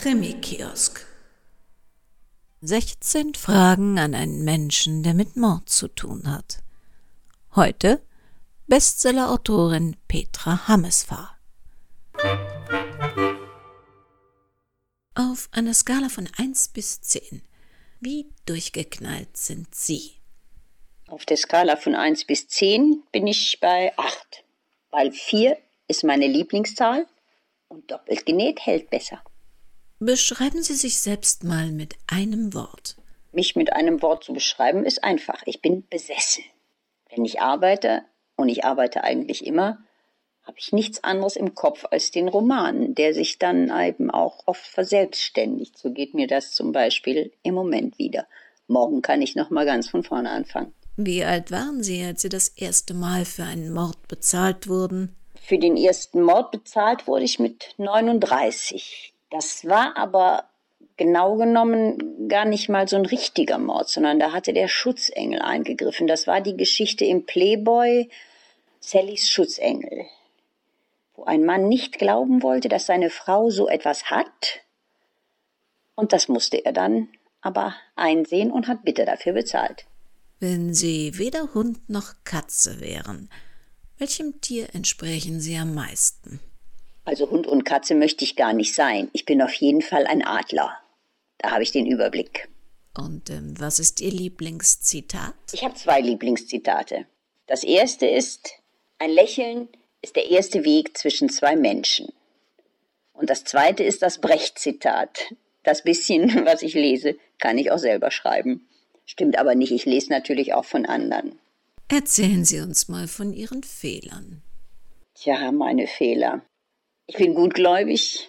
Krimi-Kiosk. 16 Fragen an einen Menschen, der mit Mord zu tun hat. Heute Bestseller-Autorin Petra Hammesfahr. Auf einer Skala von 1 bis 10. Wie durchgeknallt sind Sie? Auf der Skala von 1 bis 10 bin ich bei 8, weil 4 ist meine Lieblingszahl und doppelt genäht hält besser. Beschreiben Sie sich selbst mal mit einem Wort. Mich mit einem Wort zu beschreiben ist einfach. Ich bin besessen. Wenn ich arbeite, und ich arbeite eigentlich immer, habe ich nichts anderes im Kopf als den Roman, der sich dann eben auch oft verselbstständigt. So geht mir das zum Beispiel im Moment wieder. Morgen kann ich noch mal ganz von vorne anfangen. Wie alt waren Sie, als Sie das erste Mal für einen Mord bezahlt wurden? Für den ersten Mord bezahlt wurde ich mit 39. Das war aber genau genommen gar nicht mal so ein richtiger Mord, sondern da hatte der Schutzengel eingegriffen. Das war die Geschichte im Playboy Sallys Schutzengel, wo ein Mann nicht glauben wollte, dass seine Frau so etwas hat. Und das musste er dann aber einsehen und hat bitter dafür bezahlt. Wenn Sie weder Hund noch Katze wären, welchem Tier entsprechen Sie am meisten? Also Hund und Katze möchte ich gar nicht sein. Ich bin auf jeden Fall ein Adler. Da habe ich den Überblick. Und ähm, was ist Ihr Lieblingszitat? Ich habe zwei Lieblingszitate. Das erste ist, ein Lächeln ist der erste Weg zwischen zwei Menschen. Und das zweite ist das Brecht-Zitat. Das bisschen, was ich lese, kann ich auch selber schreiben. Stimmt aber nicht, ich lese natürlich auch von anderen. Erzählen Sie uns mal von Ihren Fehlern. Tja, meine Fehler. Ich bin gutgläubig,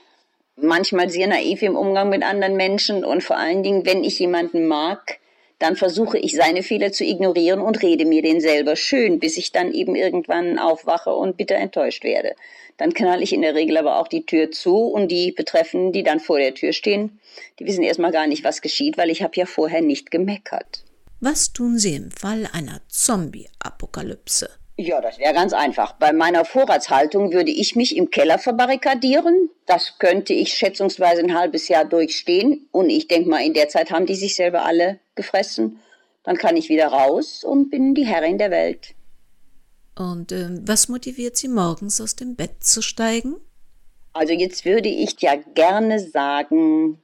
manchmal sehr naiv im Umgang mit anderen Menschen und vor allen Dingen, wenn ich jemanden mag, dann versuche ich seine Fehler zu ignorieren und rede mir den selber schön, bis ich dann eben irgendwann aufwache und bitter enttäuscht werde. Dann knall ich in der Regel aber auch die Tür zu und die Betreffenden, die dann vor der Tür stehen, die wissen erstmal gar nicht, was geschieht, weil ich habe ja vorher nicht gemeckert. Was tun Sie im Fall einer Zombie-Apokalypse? Ja, das wäre ganz einfach. Bei meiner Vorratshaltung würde ich mich im Keller verbarrikadieren. Das könnte ich schätzungsweise ein halbes Jahr durchstehen. Und ich denke mal, in der Zeit haben die sich selber alle gefressen. Dann kann ich wieder raus und bin die Herrin der Welt. Und äh, was motiviert Sie morgens aus dem Bett zu steigen? Also jetzt würde ich ja gerne sagen,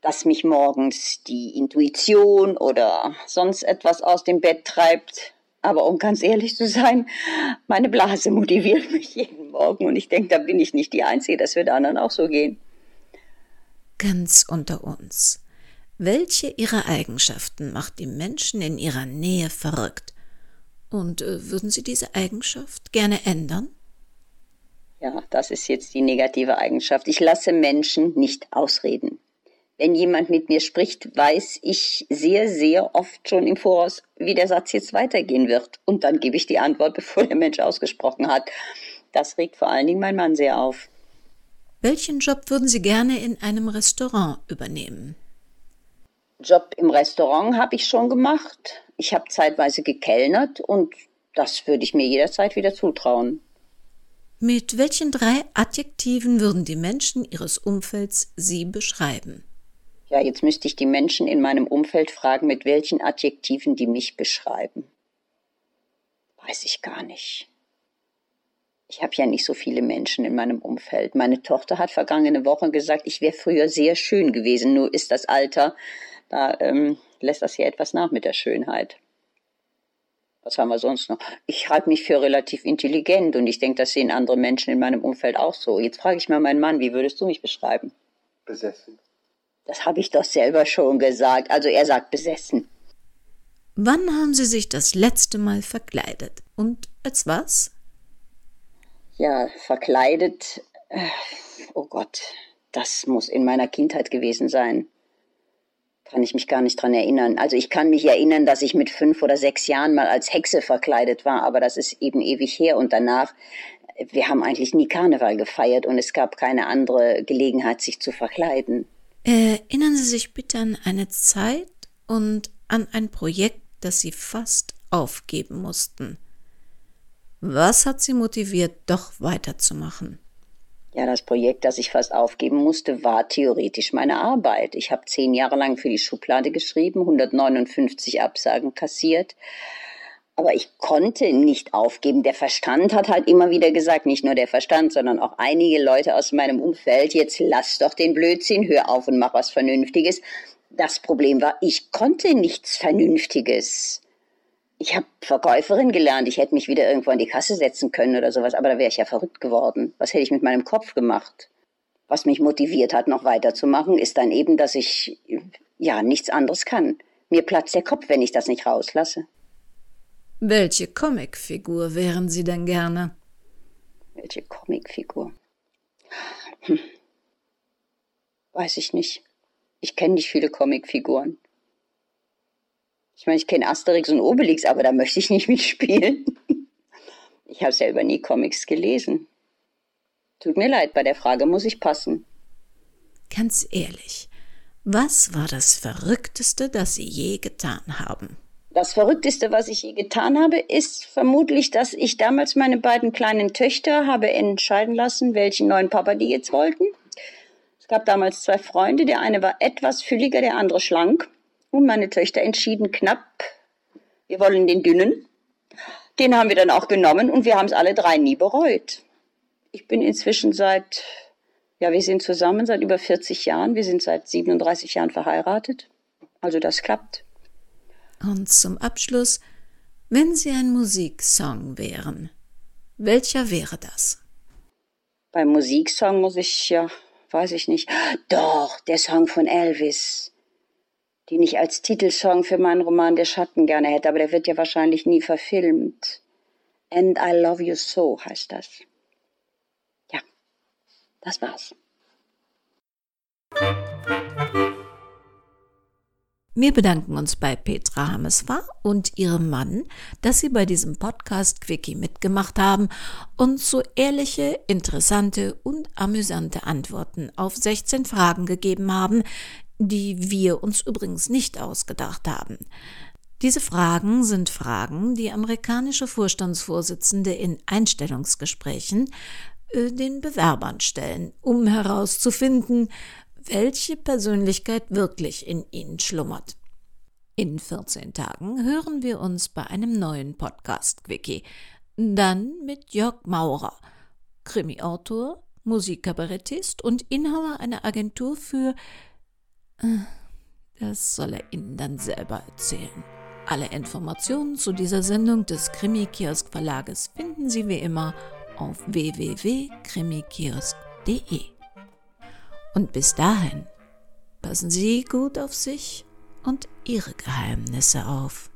dass mich morgens die Intuition oder sonst etwas aus dem Bett treibt. Aber um ganz ehrlich zu sein, meine Blase motiviert mich jeden Morgen und ich denke, da bin ich nicht die Einzige, das wird anderen auch so gehen. Ganz unter uns. Welche ihrer Eigenschaften macht die Menschen in ihrer Nähe verrückt? Und äh, würden Sie diese Eigenschaft gerne ändern? Ja, das ist jetzt die negative Eigenschaft. Ich lasse Menschen nicht ausreden wenn jemand mit mir spricht, weiß ich sehr, sehr oft schon im Voraus, wie der Satz jetzt weitergehen wird. Und dann gebe ich die Antwort, bevor der Mensch ausgesprochen hat. Das regt vor allen Dingen mein Mann sehr auf. Welchen Job würden Sie gerne in einem Restaurant übernehmen? Job im Restaurant habe ich schon gemacht. Ich habe zeitweise gekellnert und das würde ich mir jederzeit wieder zutrauen. Mit welchen drei Adjektiven würden die Menschen Ihres Umfelds Sie beschreiben? Ja, jetzt müsste ich die Menschen in meinem Umfeld fragen, mit welchen Adjektiven die mich beschreiben. Weiß ich gar nicht. Ich habe ja nicht so viele Menschen in meinem Umfeld. Meine Tochter hat vergangene Woche gesagt, ich wäre früher sehr schön gewesen. Nur ist das Alter, da ähm, lässt das ja etwas nach mit der Schönheit. Was haben wir sonst noch? Ich halte mich für relativ intelligent und ich denke, das sehen andere Menschen in meinem Umfeld auch so. Jetzt frage ich mal meinen Mann, wie würdest du mich beschreiben? Besessen. Das habe ich doch selber schon gesagt. Also er sagt besessen. Wann haben Sie sich das letzte Mal verkleidet? Und als was? Ja, verkleidet. Äh, oh Gott, das muss in meiner Kindheit gewesen sein. Kann ich mich gar nicht dran erinnern. Also ich kann mich erinnern, dass ich mit fünf oder sechs Jahren mal als Hexe verkleidet war, aber das ist eben ewig her. Und danach, wir haben eigentlich nie Karneval gefeiert und es gab keine andere Gelegenheit, sich zu verkleiden. Erinnern Sie sich bitte an eine Zeit und an ein Projekt, das Sie fast aufgeben mussten. Was hat Sie motiviert, doch weiterzumachen? Ja, das Projekt, das ich fast aufgeben musste, war theoretisch meine Arbeit. Ich habe zehn Jahre lang für die Schublade geschrieben, 159 Absagen kassiert. Aber ich konnte nicht aufgeben. Der Verstand hat halt immer wieder gesagt, nicht nur der Verstand, sondern auch einige Leute aus meinem Umfeld, jetzt lass doch den Blödsinn, hör auf und mach was Vernünftiges. Das Problem war, ich konnte nichts Vernünftiges ich habe Verkäuferin gelernt, ich hätte mich wieder irgendwo an die Kasse setzen können oder sowas, aber da wäre ich ja verrückt geworden. Was hätte ich mit meinem Kopf gemacht? Was mich motiviert hat, noch weiterzumachen, ist dann eben, dass ich ja nichts anderes kann. Mir platzt der Kopf, wenn ich das nicht rauslasse. Welche Comicfigur wären Sie denn gerne? Welche Comicfigur? Hm. Weiß ich nicht. Ich kenne nicht viele Comicfiguren. Ich meine, ich kenne Asterix und Obelix, aber da möchte ich nicht mitspielen. Ich habe selber nie Comics gelesen. Tut mir leid, bei der Frage muss ich passen. Ganz ehrlich, was war das Verrückteste, das Sie je getan haben? Das Verrückteste, was ich je getan habe, ist vermutlich, dass ich damals meine beiden kleinen Töchter habe entscheiden lassen, welchen neuen Papa die jetzt wollten. Es gab damals zwei Freunde, der eine war etwas fülliger, der andere schlank. Und meine Töchter entschieden knapp, wir wollen den dünnen. Den haben wir dann auch genommen und wir haben es alle drei nie bereut. Ich bin inzwischen seit, ja, wir sind zusammen seit über 40 Jahren. Wir sind seit 37 Jahren verheiratet. Also das klappt. Und zum Abschluss, wenn Sie ein Musiksong wären, welcher wäre das? Beim Musiksong muss ich ja, weiß ich nicht. Doch, der Song von Elvis den ich als Titelsong für meinen Roman Der Schatten gerne hätte, aber der wird ja wahrscheinlich nie verfilmt. And I Love You So heißt das. Ja, das war's. Wir bedanken uns bei Petra Hameswar und ihrem Mann, dass sie bei diesem Podcast Quickie mitgemacht haben und so ehrliche, interessante und amüsante Antworten auf 16 Fragen gegeben haben, die wir uns übrigens nicht ausgedacht haben. Diese Fragen sind Fragen, die amerikanische Vorstandsvorsitzende in Einstellungsgesprächen äh, den Bewerbern stellen, um herauszufinden, welche Persönlichkeit wirklich in ihnen schlummert. In 14 Tagen hören wir uns bei einem neuen Podcast-Quickie. Dann mit Jörg Maurer, Krimi-Autor, Musikkabarettist und Inhaber einer Agentur für das soll er Ihnen dann selber erzählen. Alle Informationen zu dieser Sendung des Krimi-Kiosk Verlages finden Sie wie immer auf www.krimikiosk.de. Und bis dahin, passen Sie gut auf sich und Ihre Geheimnisse auf.